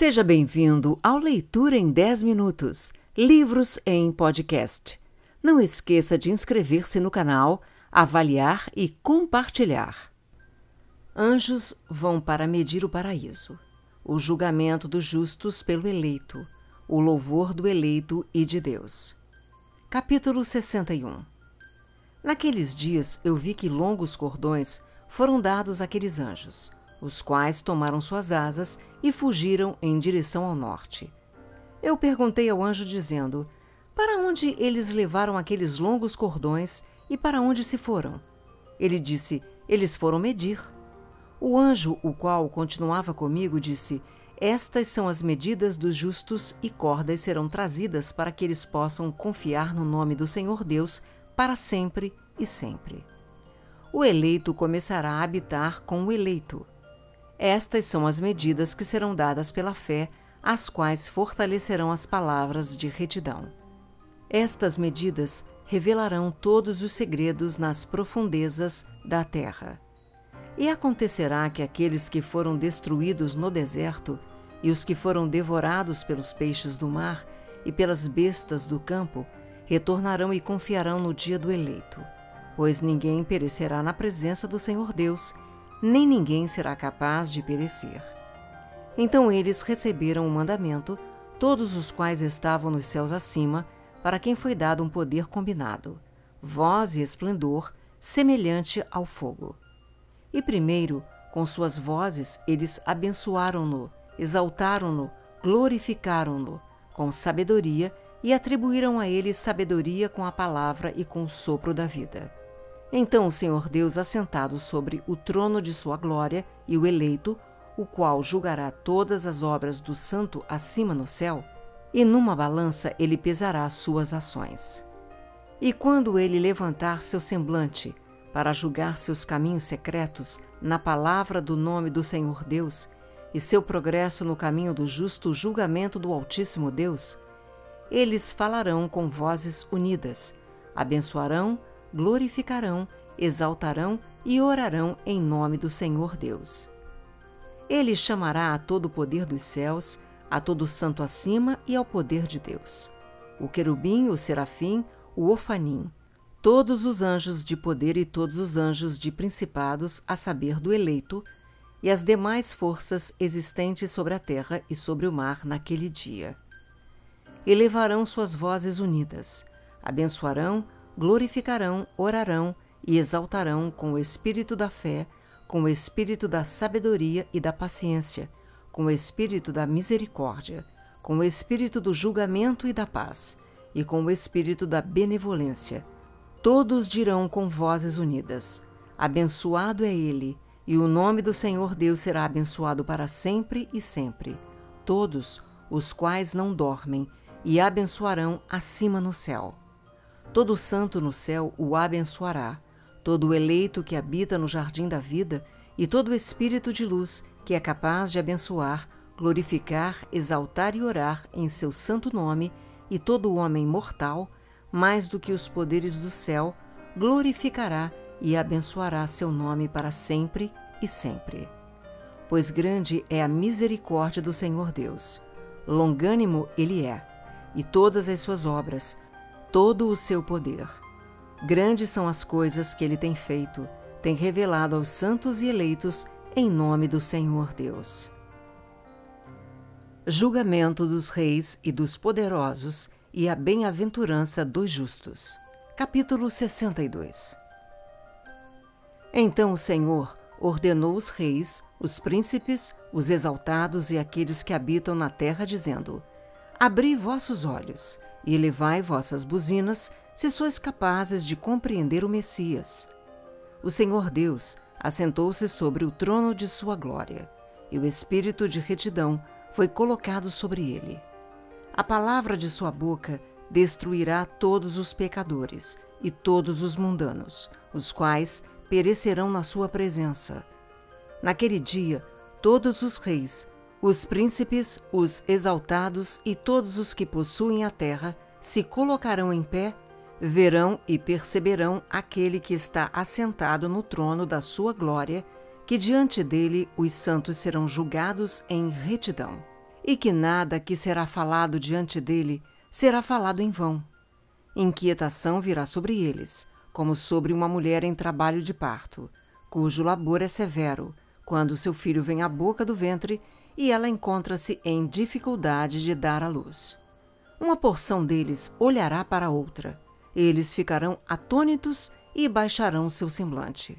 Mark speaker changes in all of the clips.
Speaker 1: Seja bem-vindo ao Leitura em 10 Minutos Livros em Podcast. Não esqueça de inscrever-se no canal, avaliar e compartilhar. Anjos vão para medir o paraíso, o julgamento dos justos pelo eleito, o louvor do eleito e de Deus. Capítulo 61 Naqueles dias eu vi que longos cordões foram dados àqueles anjos os quais tomaram suas asas e fugiram em direção ao norte. Eu perguntei ao anjo, dizendo: Para onde eles levaram aqueles longos cordões e para onde se foram? Ele disse: Eles foram medir. O anjo, o qual continuava comigo, disse: Estas são as medidas dos justos e cordas serão trazidas para que eles possam confiar no nome do Senhor Deus para sempre e sempre. O eleito começará a habitar com o eleito. Estas são as medidas que serão dadas pela fé, as quais fortalecerão as palavras de retidão. Estas medidas revelarão todos os segredos nas profundezas da terra. E acontecerá que aqueles que foram destruídos no deserto, e os que foram devorados pelos peixes do mar e pelas bestas do campo, retornarão e confiarão no dia do eleito, pois ninguém perecerá na presença do Senhor Deus nem ninguém será capaz de perecer. Então eles receberam o um mandamento, todos os quais estavam nos céus acima, para quem foi dado um poder combinado, voz e esplendor semelhante ao fogo. E primeiro, com suas vozes, eles abençoaram-no, exaltaram-no, glorificaram-no, com sabedoria e atribuíram a ele sabedoria com a palavra e com o sopro da vida. Então o Senhor Deus, assentado sobre o trono de sua glória, e o eleito, o qual julgará todas as obras do santo acima no céu, e numa balança ele pesará suas ações. E quando ele levantar seu semblante para julgar seus caminhos secretos na palavra do nome do Senhor Deus, e seu progresso no caminho do justo julgamento do Altíssimo Deus, eles falarão com vozes unidas, abençoarão, glorificarão, exaltarão e orarão em nome do Senhor Deus. Ele chamará a todo o poder dos céus, a todo o santo acima e ao poder de Deus. O querubim, o serafim, o ofanim, todos os anjos de poder e todos os anjos de principados, a saber do eleito, e as demais forças existentes sobre a terra e sobre o mar naquele dia. Elevarão suas vozes unidas, abençoarão, glorificarão, orarão e exaltarão com o espírito da fé, com o espírito da sabedoria e da paciência, com o espírito da misericórdia, com o espírito do julgamento e da paz, e com o espírito da benevolência. Todos dirão com vozes unidas: Abençoado é ele, e o nome do Senhor Deus será abençoado para sempre e sempre. Todos os quais não dormem, e abençoarão acima no céu. Todo santo no céu o abençoará, todo eleito que habita no jardim da vida e todo espírito de luz que é capaz de abençoar, glorificar, exaltar e orar em seu santo nome, e todo homem mortal, mais do que os poderes do céu, glorificará e abençoará seu nome para sempre e sempre. Pois grande é a misericórdia do Senhor Deus. Longânimo ele é, e todas as suas obras todo o seu poder. Grandes são as coisas que ele tem feito, tem revelado aos santos e eleitos em nome do Senhor Deus. Julgamento dos reis e dos poderosos e a bem-aventurança dos justos. Capítulo 62 Então o Senhor ordenou os reis, os príncipes, os exaltados e aqueles que habitam na terra, dizendo: Abri vossos olhos e elevai vossas buzinas, se sois capazes de compreender o Messias. O Senhor Deus assentou-se sobre o trono de sua glória, e o espírito de retidão foi colocado sobre ele. A palavra de sua boca destruirá todos os pecadores e todos os mundanos, os quais perecerão na sua presença. Naquele dia, todos os reis os príncipes, os exaltados e todos os que possuem a terra se colocarão em pé, verão e perceberão aquele que está assentado no trono da sua glória, que diante dele os santos serão julgados em retidão. e que nada que será falado diante dele será falado em vão. Inquietação virá sobre eles, como sobre uma mulher em trabalho de parto, cujo labor é severo, quando seu filho vem à boca do ventre e ela encontra-se em dificuldade de dar à luz. Uma porção deles olhará para outra, eles ficarão atônitos e baixarão seu semblante.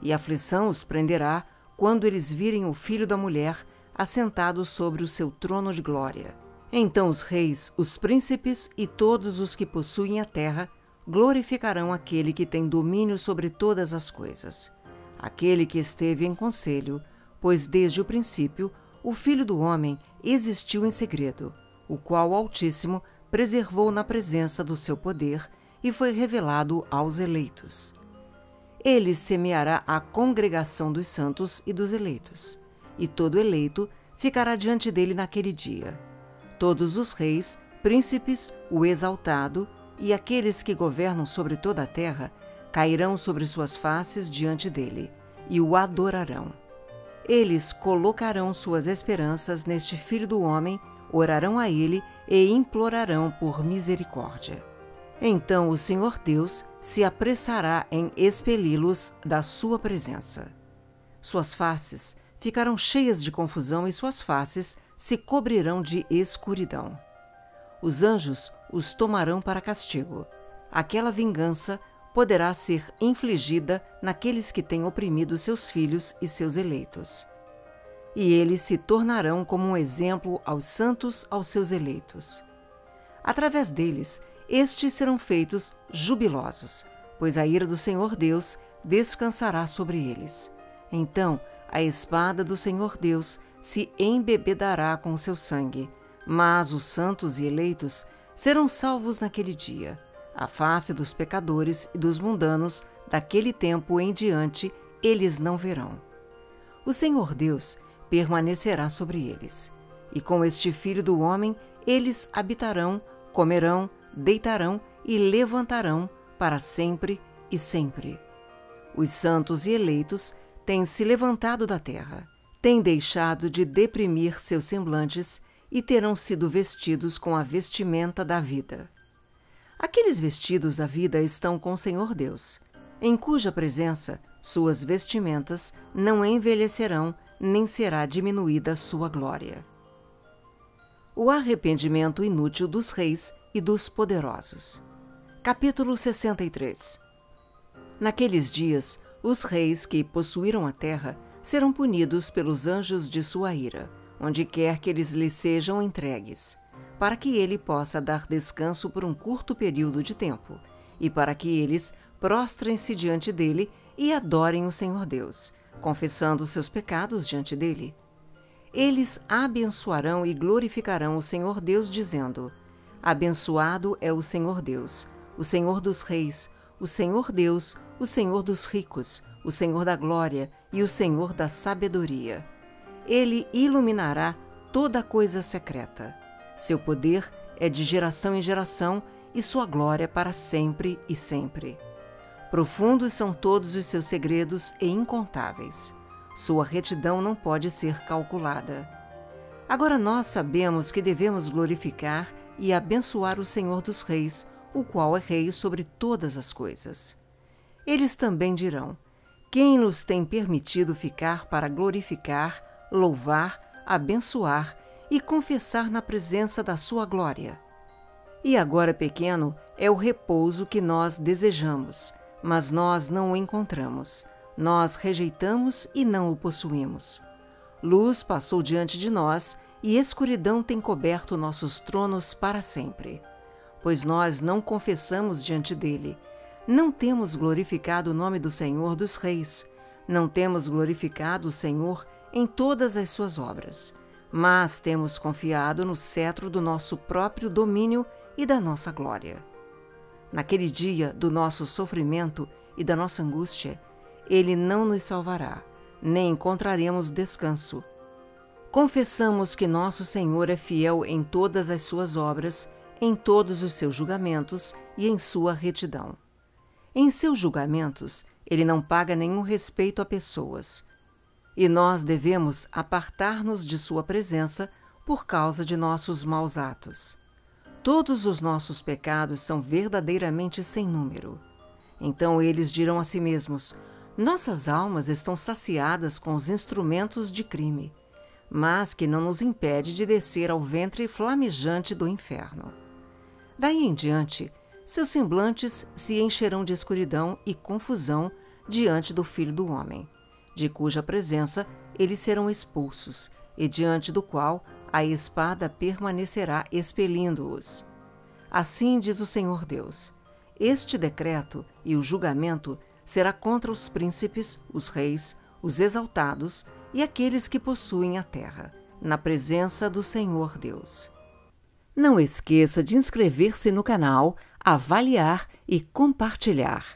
Speaker 1: E aflição os prenderá quando eles virem o filho da mulher assentado sobre o seu trono de glória. Então os reis, os príncipes e todos os que possuem a terra glorificarão aquele que tem domínio sobre todas as coisas. Aquele que esteve em conselho, pois desde o princípio o Filho do Homem existiu em segredo, o qual o Altíssimo preservou na presença do seu poder e foi revelado aos eleitos. Ele semeará a congregação dos santos e dos eleitos, e todo eleito ficará diante dele naquele dia. Todos os reis, príncipes, o exaltado e aqueles que governam sobre toda a terra cairão sobre suas faces diante dele e o adorarão. Eles colocarão suas esperanças neste Filho do Homem, orarão a ele e implorarão por misericórdia. Então o Senhor Deus se apressará em expeli-los da sua presença. Suas faces ficarão cheias de confusão e suas faces se cobrirão de escuridão. Os anjos os tomarão para castigo. Aquela vingança poderá ser infligida naqueles que têm oprimido seus filhos e seus eleitos. E eles se tornarão como um exemplo aos santos, aos seus eleitos. Através deles, estes serão feitos jubilosos, pois a ira do Senhor Deus descansará sobre eles. Então a espada do Senhor Deus se embebedará com seu sangue, mas os santos e eleitos serão salvos naquele dia. A face dos pecadores e dos mundanos, daquele tempo em diante, eles não verão. O Senhor Deus permanecerá sobre eles. E com este filho do homem, eles habitarão, comerão, deitarão e levantarão para sempre e sempre. Os santos e eleitos têm se levantado da terra, têm deixado de deprimir seus semblantes e terão sido vestidos com a vestimenta da vida. Aqueles vestidos da vida estão com o Senhor Deus, em cuja presença suas vestimentas não envelhecerão, nem será diminuída sua glória. O arrependimento inútil dos reis e dos poderosos. Capítulo 63 Naqueles dias, os reis que possuíram a terra serão punidos pelos anjos de sua ira, onde quer que eles lhe sejam entregues, para que ele possa dar descanso por um curto período de tempo, e para que eles prostrem-se diante dele e adorem o Senhor Deus, confessando seus pecados diante dele. Eles abençoarão e glorificarão o Senhor Deus, dizendo: Abençoado é o Senhor Deus, o Senhor dos reis, o Senhor Deus, o Senhor dos ricos, o Senhor da glória e o Senhor da sabedoria ele iluminará toda coisa secreta. Seu poder é de geração em geração e sua glória para sempre e sempre. Profundos são todos os seus segredos e incontáveis. Sua retidão não pode ser calculada. Agora nós sabemos que devemos glorificar e abençoar o Senhor dos Reis, o qual é Rei sobre todas as coisas. Eles também dirão: Quem nos tem permitido ficar para glorificar louvar, abençoar e confessar na presença da Sua glória. E agora, pequeno, é o repouso que nós desejamos, mas nós não o encontramos. Nós rejeitamos e não o possuímos. Luz passou diante de nós e escuridão tem coberto nossos tronos para sempre. Pois nós não confessamos diante dele, não temos glorificado o nome do Senhor dos Reis, não temos glorificado o Senhor em todas as suas obras, mas temos confiado no cetro do nosso próprio domínio e da nossa glória. Naquele dia do nosso sofrimento e da nossa angústia, ele não nos salvará, nem encontraremos descanso. Confessamos que nosso Senhor é fiel em todas as suas obras, em todos os seus julgamentos e em sua retidão. Em seus julgamentos, ele não paga nenhum respeito a pessoas, e nós devemos apartar-nos de Sua presença por causa de nossos maus atos. Todos os nossos pecados são verdadeiramente sem número. Então eles dirão a si mesmos: Nossas almas estão saciadas com os instrumentos de crime, mas que não nos impede de descer ao ventre flamejante do inferno. Daí em diante, seus semblantes se encherão de escuridão e confusão diante do Filho do Homem, de cuja presença eles serão expulsos, e diante do qual a espada permanecerá expelindo-os. Assim diz o Senhor Deus: Este decreto e o julgamento será contra os príncipes, os reis, os exaltados e aqueles que possuem a terra, na presença do Senhor Deus. Não esqueça de inscrever-se no canal, avaliar e compartilhar.